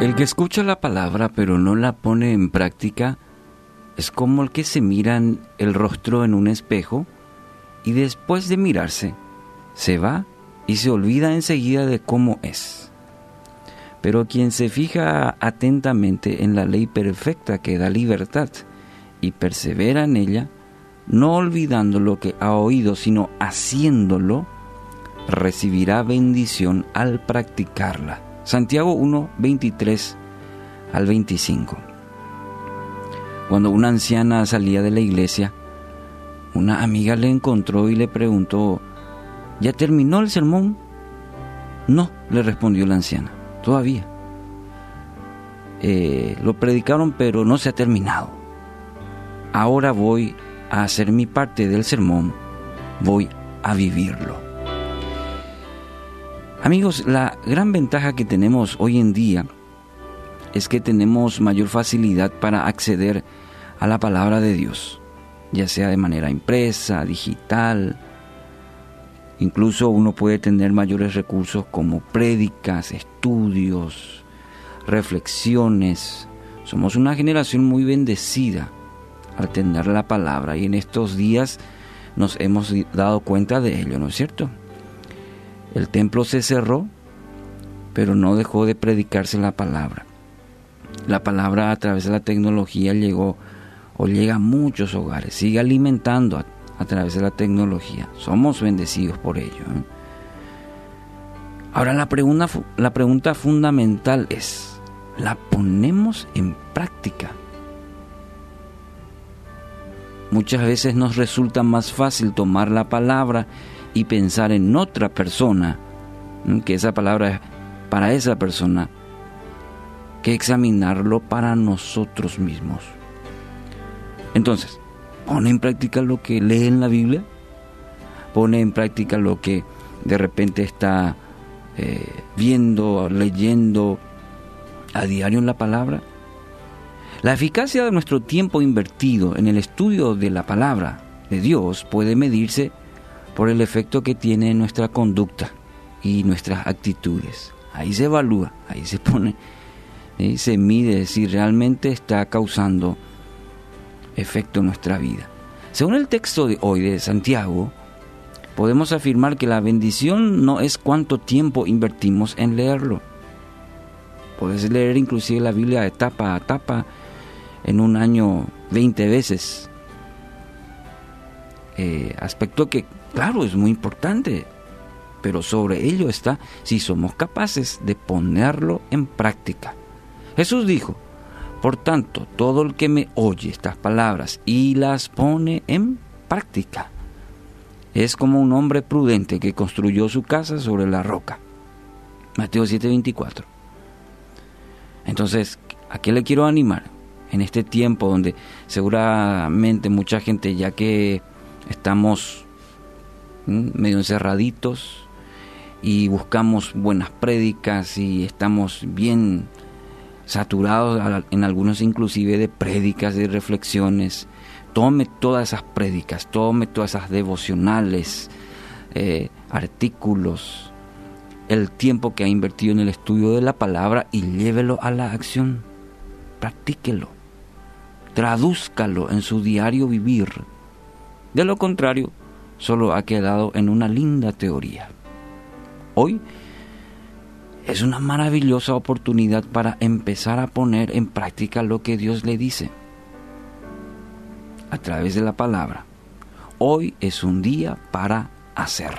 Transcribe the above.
El que escucha la palabra pero no la pone en práctica es como el que se mira el rostro en un espejo y después de mirarse se va y se olvida enseguida de cómo es. Pero quien se fija atentamente en la ley perfecta que da libertad y persevera en ella, no olvidando lo que ha oído, sino haciéndolo, recibirá bendición al practicarla. Santiago 1, 23 al 25. Cuando una anciana salía de la iglesia, una amiga le encontró y le preguntó, ¿ya terminó el sermón? No, le respondió la anciana, todavía. Eh, lo predicaron pero no se ha terminado. Ahora voy a hacer mi parte del sermón, voy a vivirlo. Amigos, la gran ventaja que tenemos hoy en día es que tenemos mayor facilidad para acceder a la palabra de Dios, ya sea de manera impresa, digital, incluso uno puede tener mayores recursos como prédicas, estudios, reflexiones. Somos una generación muy bendecida al tener la palabra y en estos días nos hemos dado cuenta de ello, ¿no es cierto? El templo se cerró, pero no dejó de predicarse la palabra. La palabra a través de la tecnología llegó o llega a muchos hogares, sigue alimentando a, través de la tecnología. Somos bendecidos por ello. ¿eh? Ahora la pregunta, la pregunta fundamental es, ¿la ponemos en práctica? Muchas veces nos resulta más fácil tomar la palabra y pensar en otra persona, que esa palabra es para esa persona, que examinarlo para nosotros mismos. Entonces, pone en práctica lo que lee en la Biblia, pone en práctica lo que de repente está eh, viendo, leyendo a diario en la palabra. La eficacia de nuestro tiempo invertido en el estudio de la palabra de Dios puede medirse por el efecto que tiene en nuestra conducta y nuestras actitudes. Ahí se evalúa, ahí se pone, se mide si realmente está causando efecto en nuestra vida. Según el texto de hoy de Santiago, podemos afirmar que la bendición no es cuánto tiempo invertimos en leerlo. Puedes leer inclusive la Biblia etapa a etapa en un año 20 veces. Eh, aspecto que Claro, es muy importante, pero sobre ello está si somos capaces de ponerlo en práctica. Jesús dijo, por tanto, todo el que me oye estas palabras y las pone en práctica, es como un hombre prudente que construyó su casa sobre la roca. Mateo 7:24. Entonces, ¿a qué le quiero animar? En este tiempo donde seguramente mucha gente, ya que estamos medio encerraditos y buscamos buenas prédicas y estamos bien saturados en algunos inclusive de prédicas, de reflexiones. Tome todas esas prédicas, tome todas esas devocionales, eh, artículos, el tiempo que ha invertido en el estudio de la palabra y llévelo a la acción. Practíquelo, tradúzcalo en su diario vivir. De lo contrario, solo ha quedado en una linda teoría. Hoy es una maravillosa oportunidad para empezar a poner en práctica lo que Dios le dice a través de la palabra. Hoy es un día para hacer.